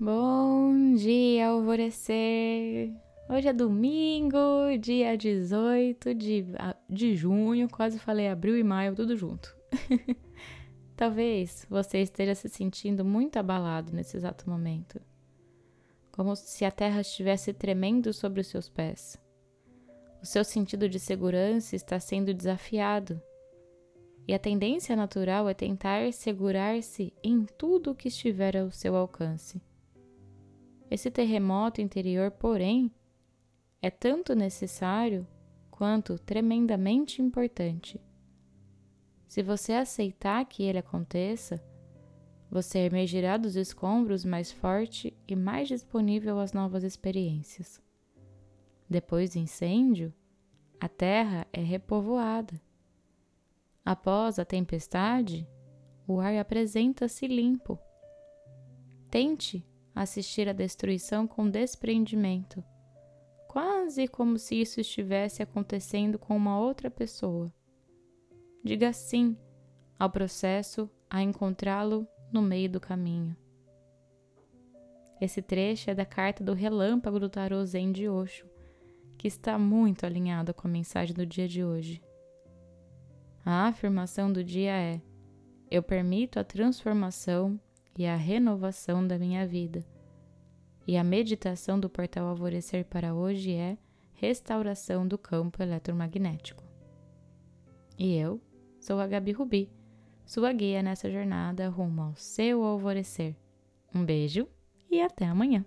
Bom dia, alvorecer! Hoje é domingo, dia 18 de, de junho, quase falei abril e maio, tudo junto. Talvez você esteja se sentindo muito abalado nesse exato momento, como se a terra estivesse tremendo sobre os seus pés. O seu sentido de segurança está sendo desafiado e a tendência natural é tentar segurar-se em tudo que estiver ao seu alcance. Esse terremoto interior, porém, é tanto necessário quanto tremendamente importante. Se você aceitar que ele aconteça, você emergirá dos escombros mais forte e mais disponível às novas experiências. Depois do incêndio, a terra é repovoada. Após a tempestade, o ar apresenta-se limpo. Tente assistir à destruição com desprendimento, quase como se isso estivesse acontecendo com uma outra pessoa. Diga sim ao processo a encontrá-lo no meio do caminho. Esse trecho é da carta do relâmpago do tarô Zen de Osho, que está muito alinhado com a mensagem do dia de hoje. A afirmação do dia é: Eu permito a transformação e a renovação da minha vida. E a meditação do portal Alvorecer para hoje é restauração do campo eletromagnético. E eu sou a Gabi Rubi, sua guia nessa jornada rumo ao seu alvorecer. Um beijo e até amanhã!